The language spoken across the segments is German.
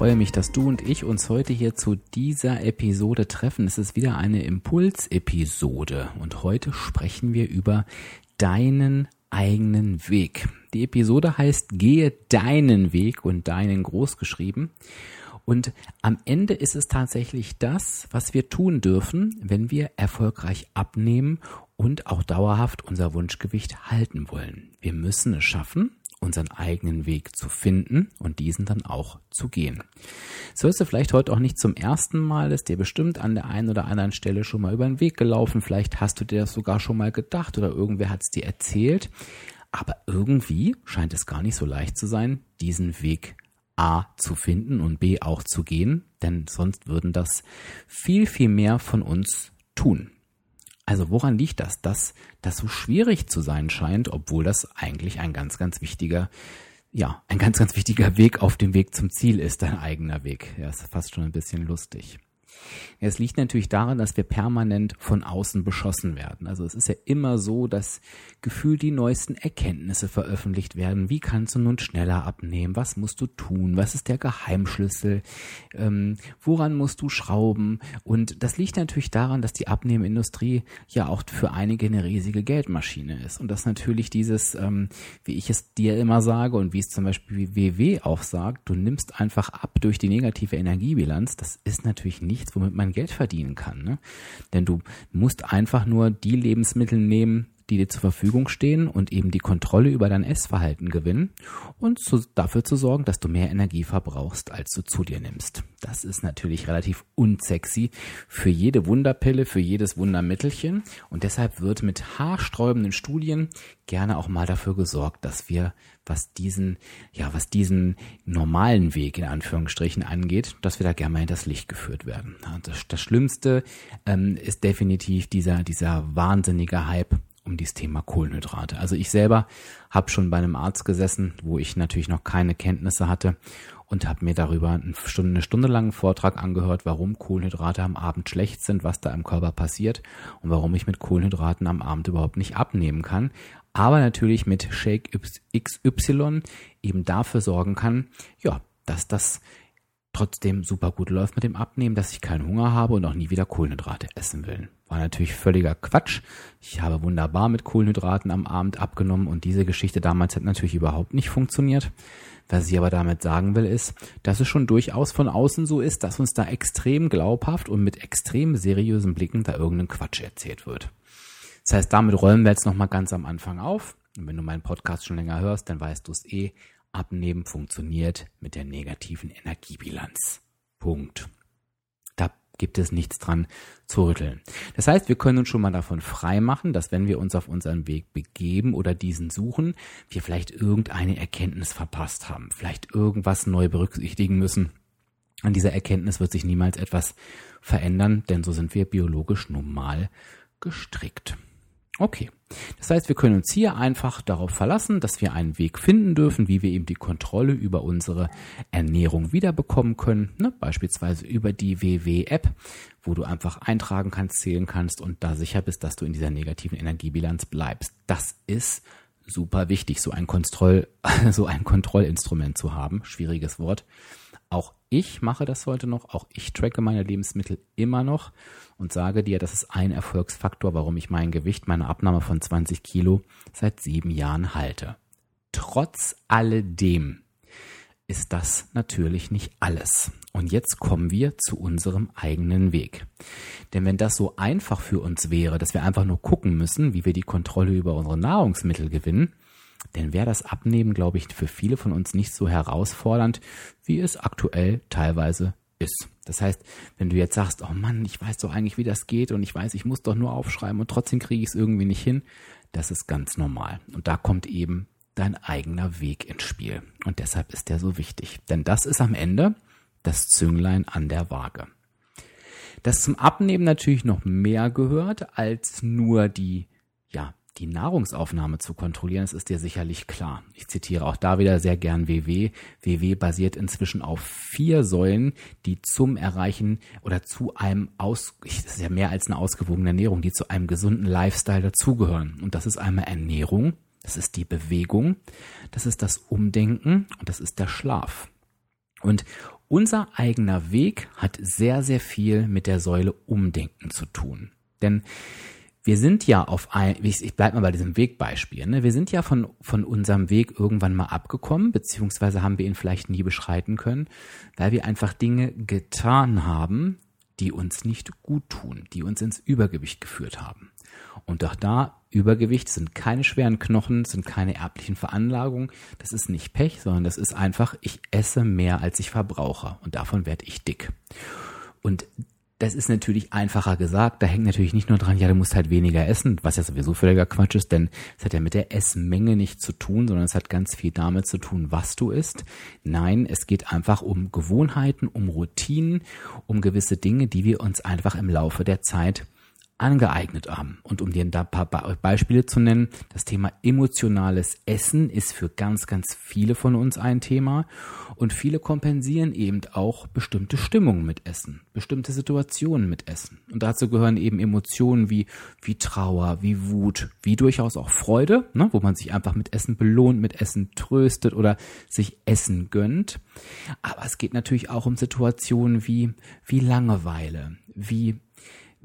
Freue mich, dass du und ich uns heute hier zu dieser Episode treffen. Es ist wieder eine Impulsepisode und heute sprechen wir über deinen eigenen Weg. Die Episode heißt Gehe deinen Weg und deinen groß geschrieben. Und am Ende ist es tatsächlich das, was wir tun dürfen, wenn wir erfolgreich abnehmen und auch dauerhaft unser Wunschgewicht halten wollen. Wir müssen es schaffen, unseren eigenen Weg zu finden und diesen dann auch zu gehen. Sollst du vielleicht heute auch nicht zum ersten Mal, ist dir bestimmt an der einen oder anderen Stelle schon mal über den Weg gelaufen, vielleicht hast du dir das sogar schon mal gedacht oder irgendwer hat es dir erzählt, aber irgendwie scheint es gar nicht so leicht zu sein, diesen Weg A zu finden und B auch zu gehen, denn sonst würden das viel, viel mehr von uns tun. Also woran liegt das, dass das so schwierig zu sein scheint, obwohl das eigentlich ein ganz, ganz wichtiger, ja, ein ganz, ganz wichtiger Weg auf dem Weg zum Ziel ist, dein eigener Weg. Ja, ist fast schon ein bisschen lustig. Es liegt natürlich daran, dass wir permanent von außen beschossen werden. Also es ist ja immer so, dass gefühlt die neuesten Erkenntnisse veröffentlicht werden. Wie kannst du nun schneller abnehmen? Was musst du tun? Was ist der Geheimschlüssel? Ähm, woran musst du schrauben? Und das liegt natürlich daran, dass die Abnehmindustrie ja auch für einige eine riesige Geldmaschine ist. Und dass natürlich dieses, ähm, wie ich es dir immer sage und wie es zum Beispiel WW auch sagt, du nimmst einfach ab durch die negative Energiebilanz. Das ist natürlich nichts, nichts, womit man Geld verdienen kann. Ne? Denn du musst einfach nur die Lebensmittel nehmen, die dir zur Verfügung stehen und eben die Kontrolle über dein Essverhalten gewinnen und zu, dafür zu sorgen, dass du mehr Energie verbrauchst, als du zu dir nimmst. Das ist natürlich relativ unsexy für jede Wunderpille, für jedes Wundermittelchen und deshalb wird mit haarsträubenden Studien gerne auch mal dafür gesorgt, dass wir, was diesen, ja, was diesen normalen Weg in Anführungsstrichen angeht, dass wir da gerne mal hinters Licht geführt werden. Das, das Schlimmste ähm, ist definitiv dieser, dieser wahnsinnige Hype um dieses Thema Kohlenhydrate. Also ich selber habe schon bei einem Arzt gesessen, wo ich natürlich noch keine Kenntnisse hatte und habe mir darüber eine Stunde, eine Stunde lang einen Vortrag angehört, warum Kohlenhydrate am Abend schlecht sind, was da im Körper passiert und warum ich mit Kohlenhydraten am Abend überhaupt nicht abnehmen kann. Aber natürlich mit Shake XY eben dafür sorgen kann, ja, dass das trotzdem super gut läuft mit dem Abnehmen, dass ich keinen Hunger habe und auch nie wieder Kohlenhydrate essen will. War natürlich völliger Quatsch. Ich habe wunderbar mit Kohlenhydraten am Abend abgenommen und diese Geschichte damals hat natürlich überhaupt nicht funktioniert. Was ich aber damit sagen will, ist, dass es schon durchaus von außen so ist, dass uns da extrem glaubhaft und mit extrem seriösen Blicken da irgendein Quatsch erzählt wird. Das heißt, damit räumen wir jetzt nochmal ganz am Anfang auf. Und wenn du meinen Podcast schon länger hörst, dann weißt du es eh. Abnehmen funktioniert mit der negativen Energiebilanz. Punkt. Da gibt es nichts dran zu rütteln. Das heißt, wir können uns schon mal davon frei machen, dass wenn wir uns auf unseren Weg begeben oder diesen suchen, wir vielleicht irgendeine Erkenntnis verpasst haben, vielleicht irgendwas neu berücksichtigen müssen. An dieser Erkenntnis wird sich niemals etwas verändern, denn so sind wir biologisch normal gestrickt. Okay. Das heißt, wir können uns hier einfach darauf verlassen, dass wir einen Weg finden dürfen, wie wir eben die Kontrolle über unsere Ernährung wiederbekommen können. Ne? Beispielsweise über die WW-App, wo du einfach eintragen kannst, zählen kannst und da sicher bist, dass du in dieser negativen Energiebilanz bleibst. Das ist super wichtig, so ein Kontroll, so ein Kontrollinstrument zu haben. Schwieriges Wort. Auch ich mache das heute noch. Auch ich tracke meine Lebensmittel immer noch und sage dir, das ist ein Erfolgsfaktor, warum ich mein Gewicht, meine Abnahme von 20 Kilo seit sieben Jahren halte. Trotz alledem ist das natürlich nicht alles. Und jetzt kommen wir zu unserem eigenen Weg. Denn wenn das so einfach für uns wäre, dass wir einfach nur gucken müssen, wie wir die Kontrolle über unsere Nahrungsmittel gewinnen, dann wäre das Abnehmen, glaube ich, für viele von uns nicht so herausfordernd, wie es aktuell teilweise ist. Das heißt, wenn du jetzt sagst, oh Mann, ich weiß doch eigentlich, wie das geht und ich weiß, ich muss doch nur aufschreiben und trotzdem kriege ich es irgendwie nicht hin, das ist ganz normal. Und da kommt eben dein eigener Weg ins Spiel. Und deshalb ist der so wichtig. Denn das ist am Ende das Zünglein an der Waage. dass zum Abnehmen natürlich noch mehr gehört als nur die, die Nahrungsaufnahme zu kontrollieren, das ist dir sicherlich klar. Ich zitiere auch da wieder sehr gern WW. WW basiert inzwischen auf vier Säulen, die zum Erreichen oder zu einem aus, das ist ja mehr als eine ausgewogene Ernährung, die zu einem gesunden Lifestyle dazugehören. Und das ist einmal Ernährung, das ist die Bewegung, das ist das Umdenken und das ist der Schlaf. Und unser eigener Weg hat sehr, sehr viel mit der Säule Umdenken zu tun. Denn wir sind ja auf ein, ich bleib mal bei diesem Wegbeispiel, ne? wir sind ja von, von unserem Weg irgendwann mal abgekommen, beziehungsweise haben wir ihn vielleicht nie beschreiten können, weil wir einfach Dinge getan haben, die uns nicht gut tun, die uns ins Übergewicht geführt haben. Und auch da, Übergewicht sind keine schweren Knochen, sind keine erblichen Veranlagungen. Das ist nicht Pech, sondern das ist einfach, ich esse mehr als ich verbrauche und davon werde ich dick. Und das ist natürlich einfacher gesagt. Da hängt natürlich nicht nur dran, ja, du musst halt weniger essen, was ja sowieso völliger Quatsch ist, denn es hat ja mit der Essmenge nichts zu tun, sondern es hat ganz viel damit zu tun, was du isst. Nein, es geht einfach um Gewohnheiten, um Routinen, um gewisse Dinge, die wir uns einfach im Laufe der Zeit angeeignet haben. Und um dir ein paar Beispiele zu nennen, das Thema emotionales Essen ist für ganz, ganz viele von uns ein Thema. Und viele kompensieren eben auch bestimmte Stimmungen mit Essen, bestimmte Situationen mit Essen. Und dazu gehören eben Emotionen wie, wie Trauer, wie Wut, wie durchaus auch Freude, ne, wo man sich einfach mit Essen belohnt, mit Essen tröstet oder sich Essen gönnt. Aber es geht natürlich auch um Situationen wie, wie Langeweile, wie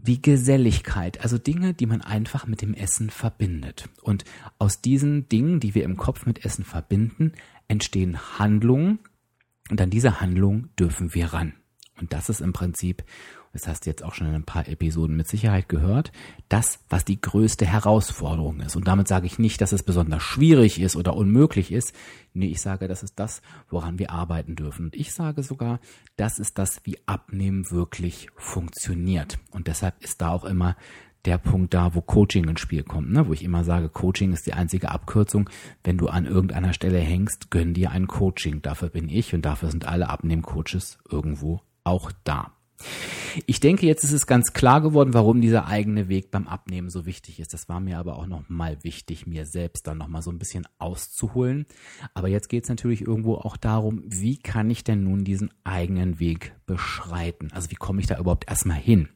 wie Geselligkeit, also Dinge, die man einfach mit dem Essen verbindet. Und aus diesen Dingen, die wir im Kopf mit Essen verbinden, entstehen Handlungen und an diese Handlung dürfen wir ran. Und das ist im Prinzip das hast du jetzt auch schon in ein paar Episoden mit Sicherheit gehört, das, was die größte Herausforderung ist. Und damit sage ich nicht, dass es besonders schwierig ist oder unmöglich ist. Nee, ich sage, das ist das, woran wir arbeiten dürfen. Und ich sage sogar, das ist das, wie Abnehmen wirklich funktioniert. Und deshalb ist da auch immer der Punkt da, wo Coaching ins Spiel kommt, ne? wo ich immer sage, Coaching ist die einzige Abkürzung. Wenn du an irgendeiner Stelle hängst, gönn dir ein Coaching. Dafür bin ich und dafür sind alle Abnehmcoaches irgendwo auch da. Ich denke, jetzt ist es ganz klar geworden, warum dieser eigene Weg beim Abnehmen so wichtig ist. Das war mir aber auch nochmal wichtig, mir selbst dann nochmal so ein bisschen auszuholen. Aber jetzt geht es natürlich irgendwo auch darum, wie kann ich denn nun diesen eigenen Weg beschreiten? Also wie komme ich da überhaupt erstmal hin?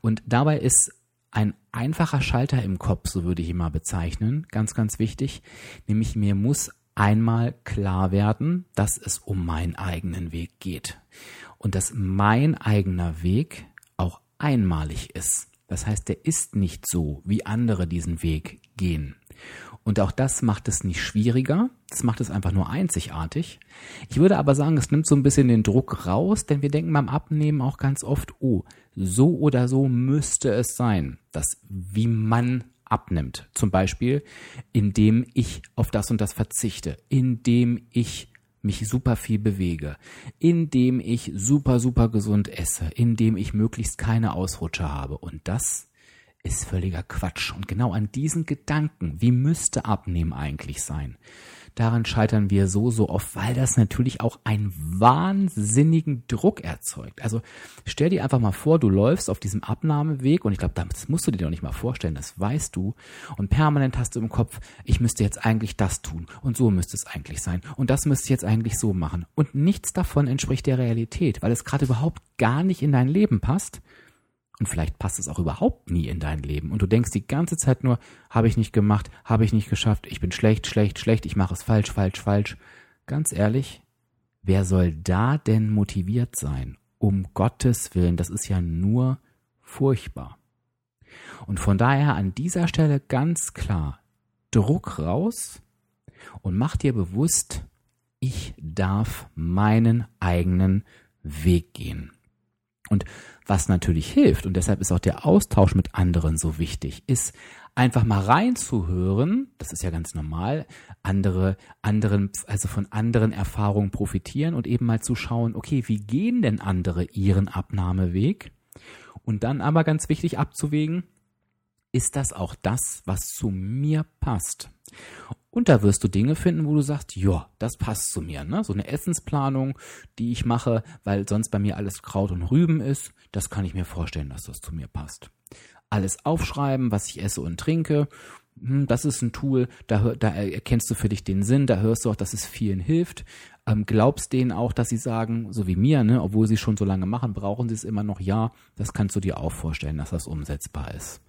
Und dabei ist ein einfacher Schalter im Kopf, so würde ich ihn mal bezeichnen, ganz, ganz wichtig. Nämlich mir muss einmal klar werden, dass es um meinen eigenen Weg geht und dass mein eigener Weg auch einmalig ist. Das heißt, der ist nicht so, wie andere diesen Weg gehen. Und auch das macht es nicht schwieriger, das macht es einfach nur einzigartig. Ich würde aber sagen, es nimmt so ein bisschen den Druck raus, denn wir denken beim Abnehmen auch ganz oft, oh, so oder so müsste es sein, dass wie man abnimmt. Zum Beispiel, indem ich auf das und das verzichte, indem ich mich super viel bewege, indem ich super, super gesund esse, indem ich möglichst keine Ausrutscher habe. Und das ist völliger Quatsch. Und genau an diesen Gedanken, wie müsste Abnehmen eigentlich sein, Daran scheitern wir so, so oft, weil das natürlich auch einen wahnsinnigen Druck erzeugt. Also stell dir einfach mal vor, du läufst auf diesem Abnahmeweg und ich glaube, das musst du dir doch nicht mal vorstellen, das weißt du. Und permanent hast du im Kopf, ich müsste jetzt eigentlich das tun und so müsste es eigentlich sein und das müsste ich jetzt eigentlich so machen. Und nichts davon entspricht der Realität, weil es gerade überhaupt gar nicht in dein Leben passt und vielleicht passt es auch überhaupt nie in dein Leben. Und du denkst die ganze Zeit nur, habe ich nicht gemacht, habe ich nicht geschafft, ich bin schlecht, schlecht, schlecht, ich mache es falsch, falsch, falsch. Ganz ehrlich, wer soll da denn motiviert sein? Um Gottes Willen, das ist ja nur furchtbar. Und von daher an dieser Stelle ganz klar, Druck raus und mach dir bewusst, ich darf meinen eigenen Weg gehen. Und was natürlich hilft, und deshalb ist auch der Austausch mit anderen so wichtig, ist einfach mal reinzuhören, das ist ja ganz normal, andere, anderen, also von anderen Erfahrungen profitieren und eben mal zu schauen, okay, wie gehen denn andere ihren Abnahmeweg? Und dann aber ganz wichtig abzuwägen, ist das auch das, was zu mir passt? Und da wirst du Dinge finden, wo du sagst, ja, das passt zu mir. Ne? So eine Essensplanung, die ich mache, weil sonst bei mir alles Kraut und Rüben ist, das kann ich mir vorstellen, dass das zu mir passt. Alles aufschreiben, was ich esse und trinke, hm, das ist ein Tool, da, da erkennst du für dich den Sinn, da hörst du auch, dass es vielen hilft. Ähm, glaubst denen auch, dass sie sagen, so wie mir, ne, obwohl sie schon so lange machen, brauchen sie es immer noch? Ja, das kannst du dir auch vorstellen, dass das umsetzbar ist.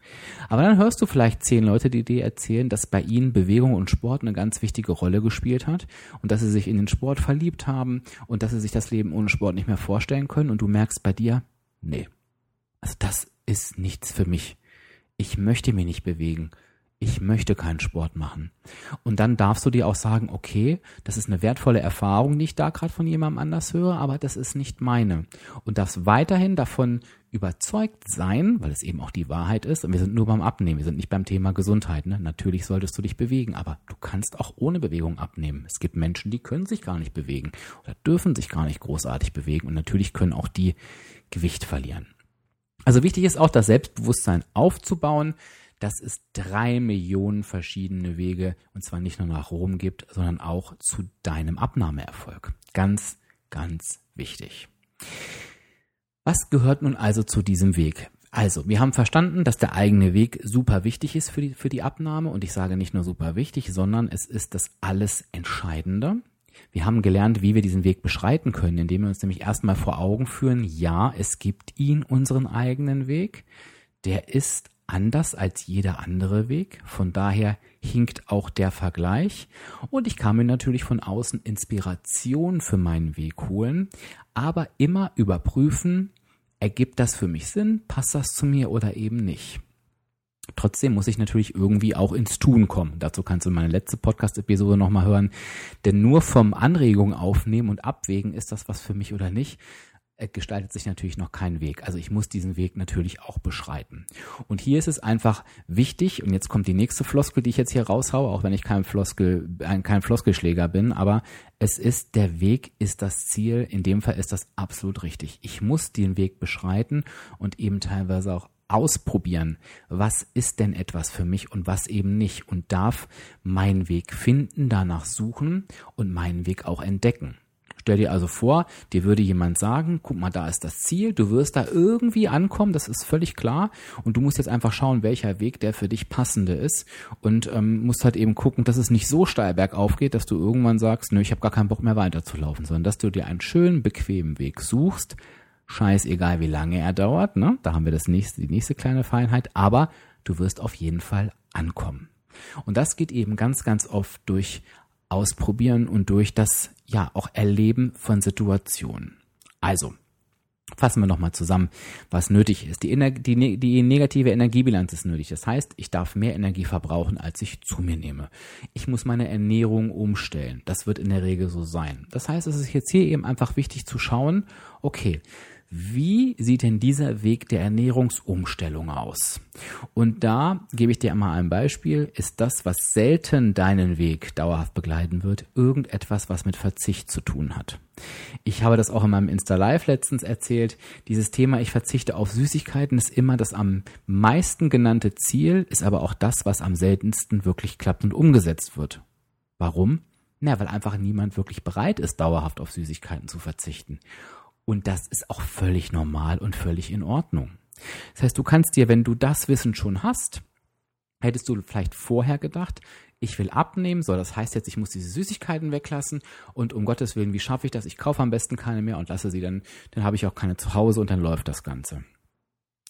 Aber dann hörst du vielleicht zehn Leute, die dir erzählen, dass bei ihnen Bewegung und Sport eine ganz wichtige Rolle gespielt hat und dass sie sich in den Sport verliebt haben und dass sie sich das Leben ohne Sport nicht mehr vorstellen können und du merkst bei dir, nee, also das ist nichts für mich. Ich möchte mich nicht bewegen ich möchte keinen Sport machen. Und dann darfst du dir auch sagen, okay, das ist eine wertvolle Erfahrung, die ich da gerade von jemandem anders höre, aber das ist nicht meine. Und darfst weiterhin davon überzeugt sein, weil es eben auch die Wahrheit ist. Und wir sind nur beim Abnehmen, wir sind nicht beim Thema Gesundheit. Ne? Natürlich solltest du dich bewegen, aber du kannst auch ohne Bewegung abnehmen. Es gibt Menschen, die können sich gar nicht bewegen oder dürfen sich gar nicht großartig bewegen. Und natürlich können auch die Gewicht verlieren. Also wichtig ist auch, das Selbstbewusstsein aufzubauen, dass es drei Millionen verschiedene Wege, und zwar nicht nur nach Rom gibt, sondern auch zu deinem Abnahmeerfolg. Ganz, ganz wichtig. Was gehört nun also zu diesem Weg? Also, wir haben verstanden, dass der eigene Weg super wichtig ist für die, für die Abnahme. Und ich sage nicht nur super wichtig, sondern es ist das alles Entscheidende. Wir haben gelernt, wie wir diesen Weg beschreiten können, indem wir uns nämlich erstmal vor Augen führen, ja, es gibt ihn, unseren eigenen Weg. Der ist anders als jeder andere Weg. Von daher hinkt auch der Vergleich. Und ich kann mir natürlich von außen Inspiration für meinen Weg holen, aber immer überprüfen, ergibt das für mich Sinn, passt das zu mir oder eben nicht. Trotzdem muss ich natürlich irgendwie auch ins Tun kommen. Dazu kannst du meine letzte Podcast-Episode nochmal hören. Denn nur vom Anregung aufnehmen und abwägen, ist das was für mich oder nicht, gestaltet sich natürlich noch kein Weg. Also ich muss diesen Weg natürlich auch beschreiten. Und hier ist es einfach wichtig, und jetzt kommt die nächste Floskel, die ich jetzt hier raushaue, auch wenn ich kein Floskel, kein Floskelschläger bin, aber es ist, der Weg ist das Ziel. In dem Fall ist das absolut richtig. Ich muss den Weg beschreiten und eben teilweise auch ausprobieren, was ist denn etwas für mich und was eben nicht und darf meinen Weg finden, danach suchen und meinen Weg auch entdecken. Stell dir also vor, dir würde jemand sagen, guck mal, da ist das Ziel, du wirst da irgendwie ankommen, das ist völlig klar. Und du musst jetzt einfach schauen, welcher Weg der für dich passende ist. Und ähm, musst halt eben gucken, dass es nicht so steil bergauf geht, dass du irgendwann sagst, nö, ich habe gar keinen Bock mehr weiterzulaufen, sondern dass du dir einen schönen, bequemen Weg suchst. Scheißegal, wie lange er dauert, ne? Da haben wir das nächste, die nächste kleine Feinheit, aber du wirst auf jeden Fall ankommen. Und das geht eben ganz, ganz oft durch Ausprobieren und durch das ja auch Erleben von Situationen. Also, fassen wir nochmal zusammen, was nötig ist. Die, Ener die, ne-, die, negative Energiebilanz ist nötig. Das heißt, ich darf mehr Energie verbrauchen, als ich zu mir nehme. Ich muss meine Ernährung umstellen. Das wird in der Regel so sein. Das heißt, es ist jetzt hier eben einfach wichtig zu schauen, okay, wie sieht denn dieser Weg der Ernährungsumstellung aus? Und da gebe ich dir mal ein Beispiel. Ist das, was selten deinen Weg dauerhaft begleiten wird, irgendetwas, was mit Verzicht zu tun hat? Ich habe das auch in meinem Insta Live letztens erzählt. Dieses Thema, ich verzichte auf Süßigkeiten, ist immer das am meisten genannte Ziel, ist aber auch das, was am seltensten wirklich klappt und umgesetzt wird. Warum? Na, weil einfach niemand wirklich bereit ist, dauerhaft auf Süßigkeiten zu verzichten. Und das ist auch völlig normal und völlig in Ordnung. Das heißt, du kannst dir, wenn du das Wissen schon hast, hättest du vielleicht vorher gedacht, ich will abnehmen, so das heißt jetzt, ich muss diese Süßigkeiten weglassen und um Gottes Willen, wie schaffe ich das? Ich kaufe am besten keine mehr und lasse sie dann, dann habe ich auch keine zu Hause und dann läuft das Ganze.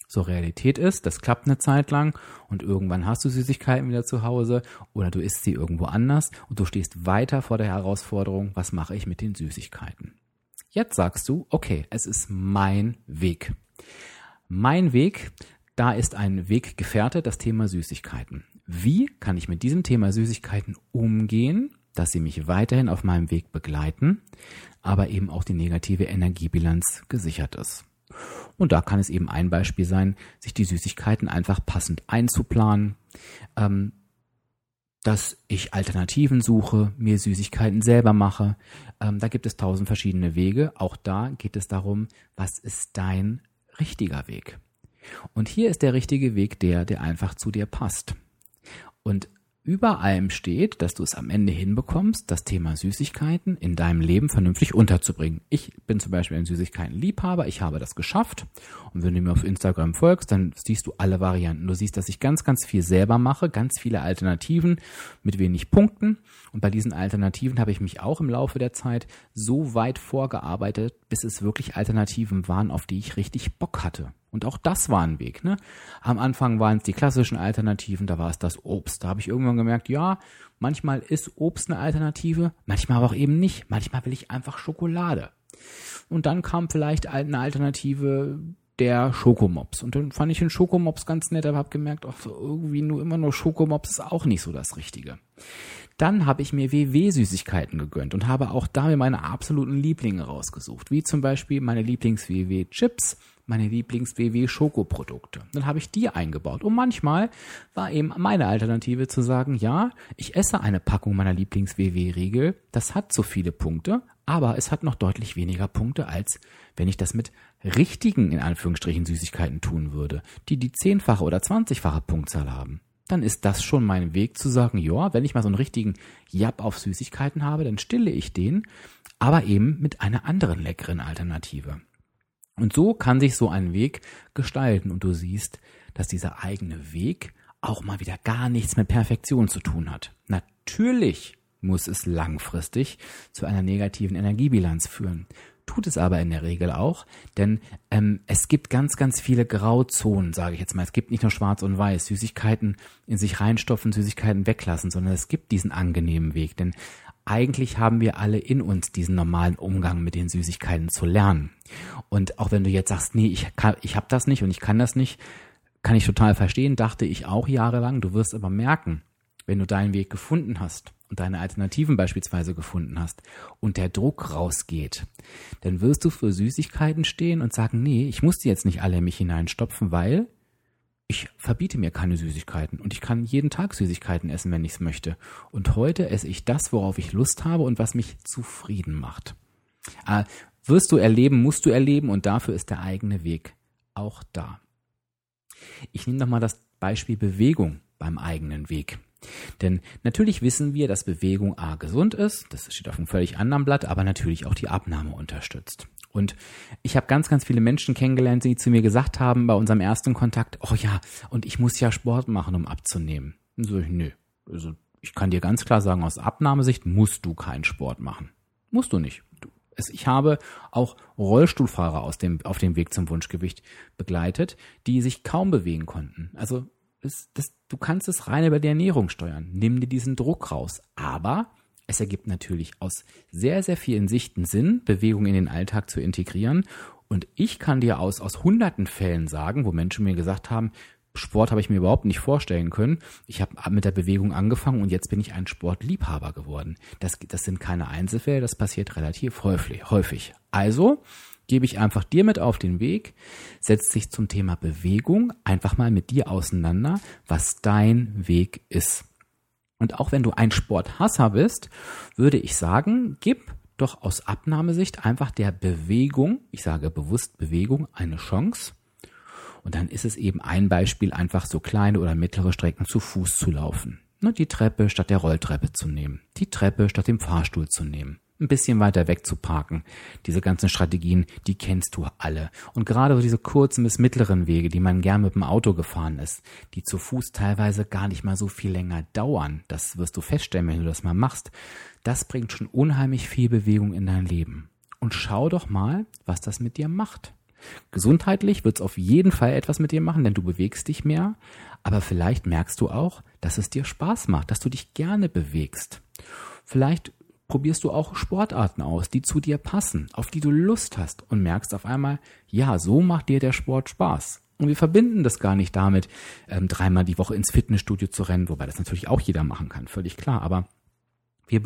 So Realität ist, das klappt eine Zeit lang und irgendwann hast du Süßigkeiten wieder zu Hause oder du isst sie irgendwo anders und du stehst weiter vor der Herausforderung, was mache ich mit den Süßigkeiten? Jetzt sagst du, okay, es ist mein Weg. Mein Weg, da ist ein Weggefährte, das Thema Süßigkeiten. Wie kann ich mit diesem Thema Süßigkeiten umgehen, dass sie mich weiterhin auf meinem Weg begleiten, aber eben auch die negative Energiebilanz gesichert ist? Und da kann es eben ein Beispiel sein, sich die Süßigkeiten einfach passend einzuplanen, ähm, dass ich Alternativen suche, mir Süßigkeiten selber mache. Ähm, da gibt es tausend verschiedene Wege. Auch da geht es darum, was ist dein richtiger Weg? Und hier ist der richtige Weg der, der einfach zu dir passt. Und über allem steht, dass du es am Ende hinbekommst, das Thema Süßigkeiten in deinem Leben vernünftig unterzubringen. Ich bin zum Beispiel ein Süßigkeiten-Liebhaber, ich habe das geschafft. Und wenn du mir auf Instagram folgst, dann siehst du alle Varianten. Du siehst, dass ich ganz, ganz viel selber mache, ganz viele Alternativen mit wenig Punkten. Und bei diesen Alternativen habe ich mich auch im Laufe der Zeit so weit vorgearbeitet, bis es wirklich Alternativen waren, auf die ich richtig Bock hatte. Und auch das war ein Weg. Ne? Am Anfang waren es die klassischen Alternativen, da war es das Obst. Da habe ich irgendwann gemerkt, ja, manchmal ist Obst eine Alternative, manchmal aber auch eben nicht. Manchmal will ich einfach Schokolade. Und dann kam vielleicht eine Alternative der Schokomops. Und dann fand ich den Schokomops ganz nett, aber habe gemerkt, ach, irgendwie nur immer nur Schokomops ist auch nicht so das Richtige. Dann habe ich mir WW-Süßigkeiten gegönnt und habe auch da mir meine absoluten Lieblinge rausgesucht, wie zum Beispiel meine Lieblings-WW-Chips, meine Lieblings-WW-Schokoprodukte. Dann habe ich die eingebaut. Und manchmal war eben meine Alternative zu sagen, ja, ich esse eine Packung meiner Lieblings-WW-Riegel, das hat so viele Punkte, aber es hat noch deutlich weniger Punkte, als wenn ich das mit richtigen, in Anführungsstrichen, Süßigkeiten tun würde, die die zehnfache oder zwanzigfache Punktzahl haben. Dann ist das schon mein Weg zu sagen, ja, wenn ich mal so einen richtigen Jab auf Süßigkeiten habe, dann stille ich den, aber eben mit einer anderen leckeren Alternative. Und so kann sich so ein Weg gestalten und du siehst, dass dieser eigene Weg auch mal wieder gar nichts mit Perfektion zu tun hat. Natürlich muss es langfristig zu einer negativen Energiebilanz führen. Tut es aber in der Regel auch, denn ähm, es gibt ganz, ganz viele Grauzonen, sage ich jetzt mal. Es gibt nicht nur Schwarz und Weiß, Süßigkeiten in sich reinstopfen, Süßigkeiten weglassen, sondern es gibt diesen angenehmen Weg. Denn eigentlich haben wir alle in uns diesen normalen Umgang mit den Süßigkeiten zu lernen. Und auch wenn du jetzt sagst, nee, ich, kann, ich habe das nicht und ich kann das nicht, kann ich total verstehen, dachte ich auch jahrelang. Du wirst aber merken, wenn du deinen Weg gefunden hast und deine Alternativen beispielsweise gefunden hast und der Druck rausgeht, dann wirst du für Süßigkeiten stehen und sagen, nee, ich muss die jetzt nicht alle in mich hineinstopfen, weil ich verbiete mir keine Süßigkeiten und ich kann jeden Tag Süßigkeiten essen, wenn ich es möchte. Und heute esse ich das, worauf ich Lust habe und was mich zufrieden macht. Äh, wirst du erleben, musst du erleben und dafür ist der eigene Weg auch da. Ich nehme nochmal das Beispiel Bewegung beim eigenen Weg. Denn natürlich wissen wir, dass Bewegung A gesund ist, das steht auf einem völlig anderen Blatt, aber natürlich auch die Abnahme unterstützt. Und ich habe ganz, ganz viele Menschen kennengelernt, die zu mir gesagt haben bei unserem ersten Kontakt, oh ja, und ich muss ja Sport machen, um abzunehmen. Und so, nö. Also ich kann dir ganz klar sagen, aus Abnahmesicht musst du keinen Sport machen. Musst du nicht. Du, es, ich habe auch Rollstuhlfahrer aus dem, auf dem Weg zum Wunschgewicht begleitet, die sich kaum bewegen konnten. Also das, das, du kannst es rein über die Ernährung steuern. Nimm dir diesen Druck raus. Aber es ergibt natürlich aus sehr, sehr vielen Sichten Sinn, Bewegung in den Alltag zu integrieren. Und ich kann dir aus, aus hunderten Fällen sagen, wo Menschen mir gesagt haben, Sport habe ich mir überhaupt nicht vorstellen können. Ich habe mit der Bewegung angefangen und jetzt bin ich ein Sportliebhaber geworden. Das, das sind keine Einzelfälle, das passiert relativ häufig. Also gebe ich einfach dir mit auf den Weg, setzt sich zum Thema Bewegung einfach mal mit dir auseinander, was dein Weg ist. Und auch wenn du ein Sporthasser bist, würde ich sagen, gib doch aus Abnahmesicht einfach der Bewegung, ich sage bewusst Bewegung, eine Chance. Und dann ist es eben ein Beispiel, einfach so kleine oder mittlere Strecken zu Fuß zu laufen. Die Treppe statt der Rolltreppe zu nehmen. Die Treppe statt dem Fahrstuhl zu nehmen ein bisschen weiter weg zu parken. Diese ganzen Strategien, die kennst du alle. Und gerade so diese kurzen bis mittleren Wege, die man gern mit dem Auto gefahren ist, die zu Fuß teilweise gar nicht mal so viel länger dauern, das wirst du feststellen, wenn du das mal machst, das bringt schon unheimlich viel Bewegung in dein Leben. Und schau doch mal, was das mit dir macht. Gesundheitlich wird es auf jeden Fall etwas mit dir machen, denn du bewegst dich mehr, aber vielleicht merkst du auch, dass es dir Spaß macht, dass du dich gerne bewegst. Vielleicht probierst du auch Sportarten aus, die zu dir passen, auf die du Lust hast und merkst auf einmal, ja, so macht dir der Sport Spaß. Und wir verbinden das gar nicht damit, ähm, dreimal die Woche ins Fitnessstudio zu rennen, wobei das natürlich auch jeder machen kann, völlig klar. Aber wir,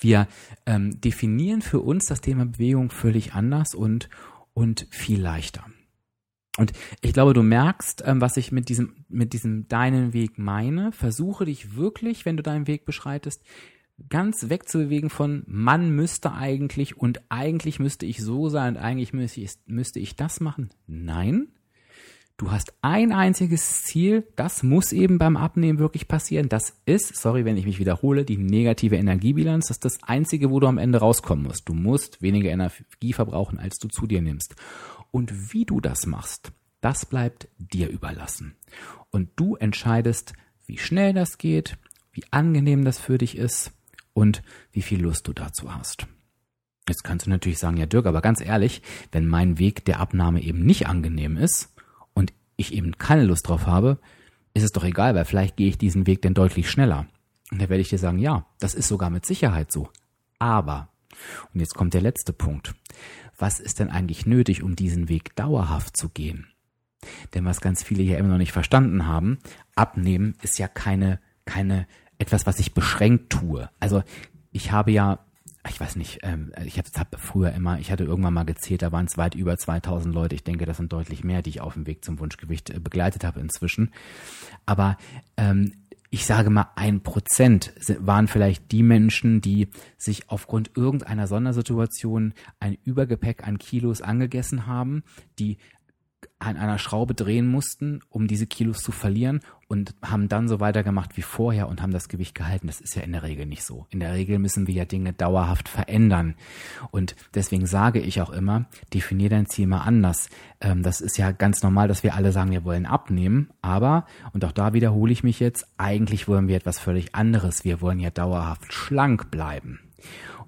wir ähm, definieren für uns das Thema Bewegung völlig anders und, und viel leichter. Und ich glaube, du merkst, ähm, was ich mit diesem, mit diesem deinen Weg meine. Versuche dich wirklich, wenn du deinen Weg beschreitest, ganz wegzubewegen von man müsste eigentlich und eigentlich müsste ich so sein und eigentlich müsste ich, müsste ich das machen. Nein, Du hast ein einziges Ziel, das muss eben beim Abnehmen wirklich passieren. Das ist, sorry, wenn ich mich wiederhole, die negative Energiebilanz. Das ist das Einzige, wo du am Ende rauskommen musst. Du musst weniger Energie verbrauchen, als du zu dir nimmst. Und wie du das machst, das bleibt dir überlassen. Und du entscheidest, wie schnell das geht, wie angenehm das für dich ist und wie viel Lust du dazu hast. Jetzt kannst du natürlich sagen, ja Dirk, aber ganz ehrlich, wenn mein Weg der Abnahme eben nicht angenehm ist, ich eben keine Lust drauf habe, ist es doch egal, weil vielleicht gehe ich diesen Weg denn deutlich schneller. Und da werde ich dir sagen, ja, das ist sogar mit Sicherheit so. Aber, und jetzt kommt der letzte Punkt, was ist denn eigentlich nötig, um diesen Weg dauerhaft zu gehen? Denn was ganz viele hier immer noch nicht verstanden haben, abnehmen ist ja keine, keine, etwas, was ich beschränkt tue. Also ich habe ja ich weiß nicht, ähm, ich habe hab früher immer, ich hatte irgendwann mal gezählt, da waren es weit über 2000 Leute. Ich denke, das sind deutlich mehr, die ich auf dem Weg zum Wunschgewicht äh, begleitet habe inzwischen. Aber ähm, ich sage mal, ein Prozent waren vielleicht die Menschen, die sich aufgrund irgendeiner Sondersituation ein Übergepäck an Kilos angegessen haben, die an einer Schraube drehen mussten, um diese Kilos zu verlieren und haben dann so weitergemacht wie vorher und haben das Gewicht gehalten. Das ist ja in der Regel nicht so. In der Regel müssen wir ja Dinge dauerhaft verändern. Und deswegen sage ich auch immer, definier dein Ziel mal anders. Ähm, das ist ja ganz normal, dass wir alle sagen, wir wollen abnehmen. Aber, und auch da wiederhole ich mich jetzt, eigentlich wollen wir etwas völlig anderes. Wir wollen ja dauerhaft schlank bleiben.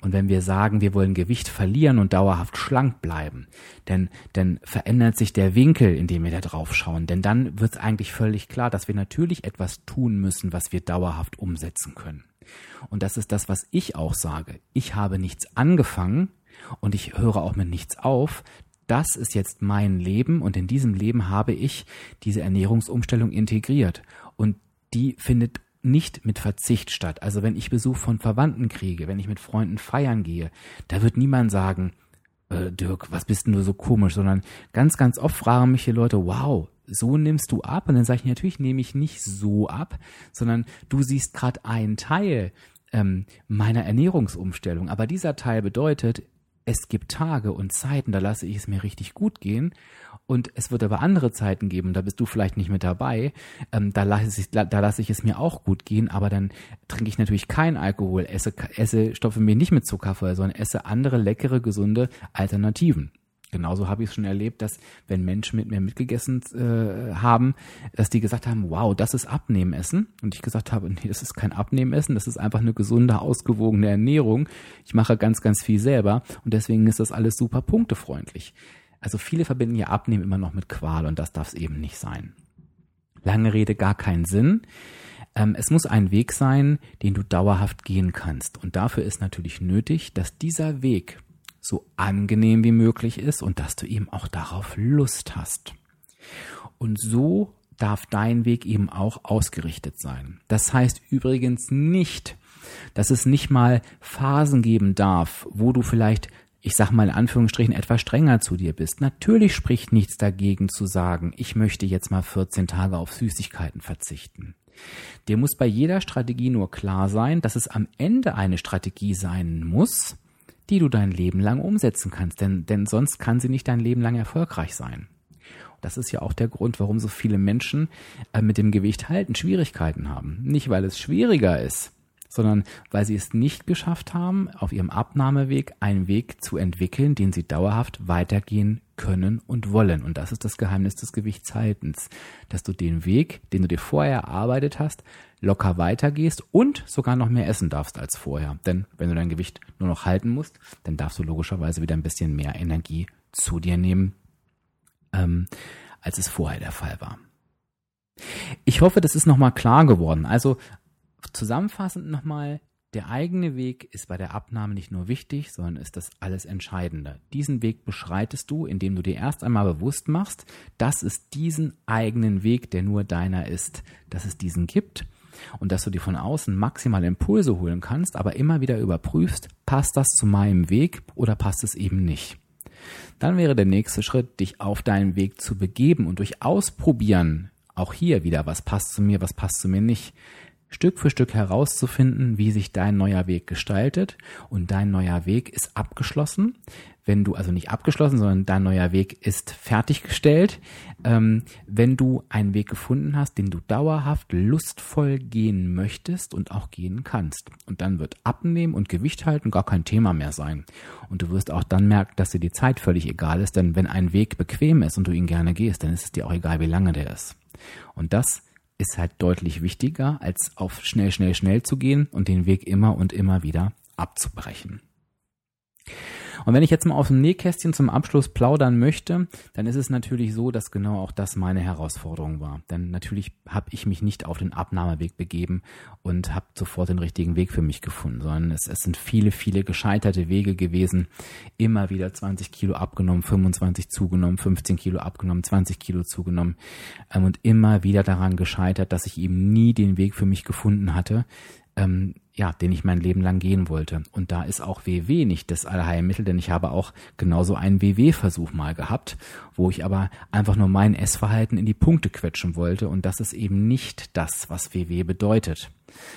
Und wenn wir sagen, wir wollen Gewicht verlieren und dauerhaft schlank bleiben, denn dann verändert sich der Winkel, in dem wir da drauf schauen. Denn dann wird es eigentlich völlig klar, dass wir natürlich etwas tun müssen, was wir dauerhaft umsetzen können. Und das ist das, was ich auch sage. Ich habe nichts angefangen und ich höre auch mit nichts auf. Das ist jetzt mein Leben und in diesem Leben habe ich diese Ernährungsumstellung integriert. Und die findet nicht mit Verzicht statt. Also wenn ich Besuch von Verwandten kriege, wenn ich mit Freunden feiern gehe, da wird niemand sagen, äh, Dirk, was bist denn du so komisch, sondern ganz, ganz oft fragen mich die Leute, wow, so nimmst du ab? Und dann sage ich, natürlich nehme ich nicht so ab, sondern du siehst gerade einen Teil ähm, meiner Ernährungsumstellung. Aber dieser Teil bedeutet, es gibt Tage und Zeiten, da lasse ich es mir richtig gut gehen. Und es wird aber andere Zeiten geben, da bist du vielleicht nicht mit dabei. Ähm, da lasse ich, da, lasse ich es mir auch gut gehen, aber dann trinke ich natürlich keinen Alkohol, esse, esse Stoffe mir nicht mit Zucker vorher, sondern esse andere leckere, gesunde Alternativen. Genauso habe ich es schon erlebt, dass wenn Menschen mit mir mitgegessen äh, haben, dass die gesagt haben, wow, das ist Abnehmessen. Und ich gesagt habe, nee, das ist kein Abnehmessen, das ist einfach eine gesunde, ausgewogene Ernährung. Ich mache ganz, ganz viel selber und deswegen ist das alles super punktefreundlich. Also viele verbinden ja Abnehmen immer noch mit Qual und das darf es eben nicht sein. Lange Rede, gar keinen Sinn. Ähm, es muss ein Weg sein, den du dauerhaft gehen kannst. Und dafür ist natürlich nötig, dass dieser Weg so angenehm wie möglich ist und dass du eben auch darauf Lust hast. Und so darf dein Weg eben auch ausgerichtet sein. Das heißt übrigens nicht, dass es nicht mal Phasen geben darf, wo du vielleicht, ich sag mal in Anführungsstrichen, etwas strenger zu dir bist. Natürlich spricht nichts dagegen zu sagen, ich möchte jetzt mal 14 Tage auf Süßigkeiten verzichten. Dir muss bei jeder Strategie nur klar sein, dass es am Ende eine Strategie sein muss, die du dein Leben lang umsetzen kannst, denn, denn sonst kann sie nicht dein Leben lang erfolgreich sein. Das ist ja auch der Grund, warum so viele Menschen äh, mit dem Gewicht halten Schwierigkeiten haben. Nicht, weil es schwieriger ist, sondern weil sie es nicht geschafft haben, auf ihrem Abnahmeweg einen Weg zu entwickeln, den sie dauerhaft weitergehen können und wollen. Und das ist das Geheimnis des Gewichtshaltens, dass du den Weg, den du dir vorher erarbeitet hast, locker weitergehst und sogar noch mehr essen darfst als vorher. Denn wenn du dein Gewicht nur noch halten musst, dann darfst du logischerweise wieder ein bisschen mehr Energie zu dir nehmen, ähm, als es vorher der Fall war. Ich hoffe, das ist nochmal klar geworden. Also zusammenfassend nochmal, der eigene Weg ist bei der Abnahme nicht nur wichtig, sondern ist das alles Entscheidende. Diesen Weg beschreitest du, indem du dir erst einmal bewusst machst, dass es diesen eigenen Weg, der nur deiner ist, dass es diesen gibt und dass du dir von außen maximal Impulse holen kannst, aber immer wieder überprüfst, passt das zu meinem Weg oder passt es eben nicht. Dann wäre der nächste Schritt, dich auf deinen Weg zu begeben und durch Ausprobieren, auch hier wieder, was passt zu mir, was passt zu mir nicht, Stück für Stück herauszufinden, wie sich dein neuer Weg gestaltet. Und dein neuer Weg ist abgeschlossen. Wenn du, also nicht abgeschlossen, sondern dein neuer Weg ist fertiggestellt. Ähm, wenn du einen Weg gefunden hast, den du dauerhaft lustvoll gehen möchtest und auch gehen kannst. Und dann wird Abnehmen und Gewicht halten gar kein Thema mehr sein. Und du wirst auch dann merken, dass dir die Zeit völlig egal ist. Denn wenn ein Weg bequem ist und du ihn gerne gehst, dann ist es dir auch egal, wie lange der ist. Und das ist halt deutlich wichtiger, als auf schnell, schnell, schnell zu gehen und den Weg immer und immer wieder abzubrechen. Und wenn ich jetzt mal aus dem Nähkästchen zum Abschluss plaudern möchte, dann ist es natürlich so, dass genau auch das meine Herausforderung war. Denn natürlich habe ich mich nicht auf den Abnahmeweg begeben und habe sofort den richtigen Weg für mich gefunden, sondern es, es sind viele, viele gescheiterte Wege gewesen. Immer wieder 20 Kilo abgenommen, 25 zugenommen, 15 Kilo abgenommen, 20 Kilo zugenommen ähm, und immer wieder daran gescheitert, dass ich eben nie den Weg für mich gefunden hatte, ähm, ja, den ich mein Leben lang gehen wollte. Und da ist auch WW nicht das Allheilmittel, denn ich habe auch genauso einen WW-Versuch mal gehabt, wo ich aber einfach nur mein Essverhalten in die Punkte quetschen wollte. Und das ist eben nicht das, was WW bedeutet,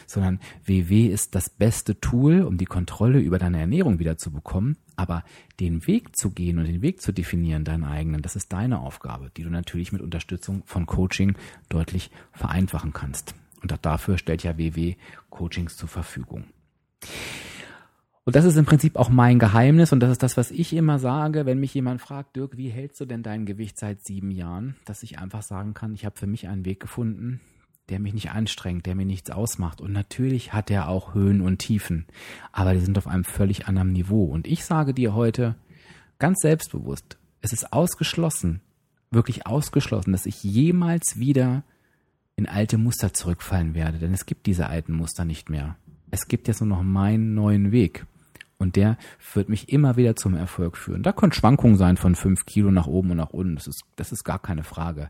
sondern WW ist das beste Tool, um die Kontrolle über deine Ernährung wieder zu bekommen. Aber den Weg zu gehen und den Weg zu definieren, deinen eigenen, das ist deine Aufgabe, die du natürlich mit Unterstützung von Coaching deutlich vereinfachen kannst. Und auch dafür stellt ja WW Coachings zur Verfügung. Und das ist im Prinzip auch mein Geheimnis und das ist das, was ich immer sage, wenn mich jemand fragt, Dirk, wie hältst du denn dein Gewicht seit sieben Jahren? Dass ich einfach sagen kann, ich habe für mich einen Weg gefunden, der mich nicht anstrengt, der mir nichts ausmacht. Und natürlich hat er auch Höhen und Tiefen, aber die sind auf einem völlig anderen Niveau. Und ich sage dir heute ganz selbstbewusst, es ist ausgeschlossen, wirklich ausgeschlossen, dass ich jemals wieder in alte Muster zurückfallen werde, denn es gibt diese alten Muster nicht mehr. Es gibt jetzt nur noch meinen neuen Weg. Und der wird mich immer wieder zum Erfolg führen. Da können Schwankungen sein von fünf Kilo nach oben und nach unten. Das ist, das ist gar keine Frage.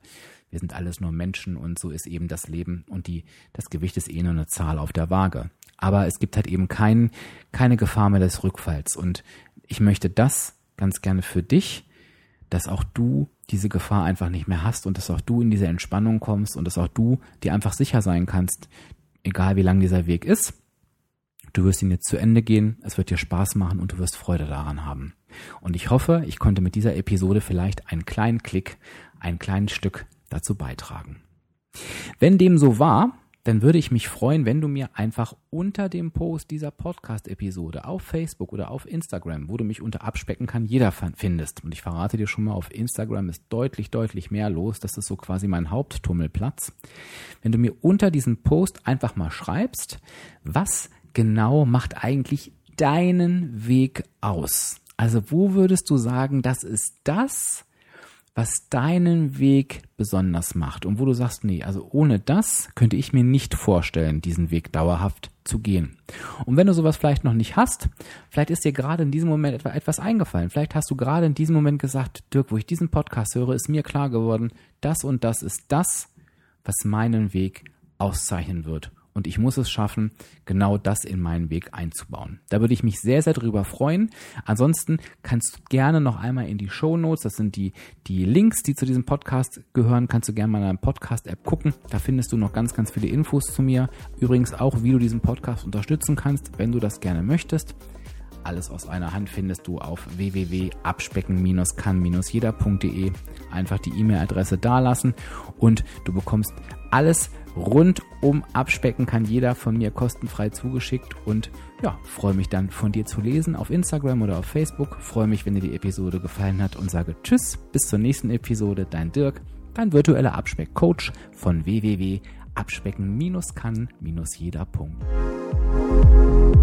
Wir sind alles nur Menschen und so ist eben das Leben und die, das Gewicht ist eh nur eine Zahl auf der Waage. Aber es gibt halt eben kein, keine Gefahr mehr des Rückfalls. Und ich möchte das ganz gerne für dich, dass auch du diese Gefahr einfach nicht mehr hast und dass auch du in diese Entspannung kommst und dass auch du dir einfach sicher sein kannst, egal wie lang dieser Weg ist, du wirst ihn jetzt zu Ende gehen, es wird dir Spaß machen und du wirst Freude daran haben. Und ich hoffe, ich konnte mit dieser Episode vielleicht einen kleinen Klick, ein kleines Stück dazu beitragen. Wenn dem so war, dann würde ich mich freuen, wenn du mir einfach unter dem Post dieser Podcast-Episode auf Facebook oder auf Instagram, wo du mich unter Abspecken kann jeder findest. Und ich verrate dir schon mal, auf Instagram ist deutlich, deutlich mehr los. Das ist so quasi mein Haupttummelplatz. Wenn du mir unter diesem Post einfach mal schreibst, was genau macht eigentlich deinen Weg aus? Also wo würdest du sagen, das ist das, was deinen Weg besonders macht und wo du sagst, nee, also ohne das könnte ich mir nicht vorstellen, diesen Weg dauerhaft zu gehen. Und wenn du sowas vielleicht noch nicht hast, vielleicht ist dir gerade in diesem Moment etwa etwas eingefallen. Vielleicht hast du gerade in diesem Moment gesagt, Dirk, wo ich diesen Podcast höre, ist mir klar geworden, das und das ist das, was meinen Weg auszeichnen wird und ich muss es schaffen, genau das in meinen Weg einzubauen. Da würde ich mich sehr, sehr drüber freuen. Ansonsten kannst du gerne noch einmal in die Show Notes, das sind die, die Links, die zu diesem Podcast gehören, kannst du gerne mal in deiner Podcast-App gucken. Da findest du noch ganz, ganz viele Infos zu mir. Übrigens auch, wie du diesen Podcast unterstützen kannst, wenn du das gerne möchtest. Alles aus einer Hand findest du auf www.abspecken-kann-jeder.de. Einfach die E-Mail-Adresse dalassen und du bekommst alles rund um Abspecken kann jeder von mir kostenfrei zugeschickt und ja, freue mich dann von dir zu lesen auf Instagram oder auf Facebook. Freue mich, wenn dir die Episode gefallen hat und sage Tschüss, bis zur nächsten Episode. Dein Dirk, dein virtueller Abspeck-Coach von www.abspecken-kann-jeder.de.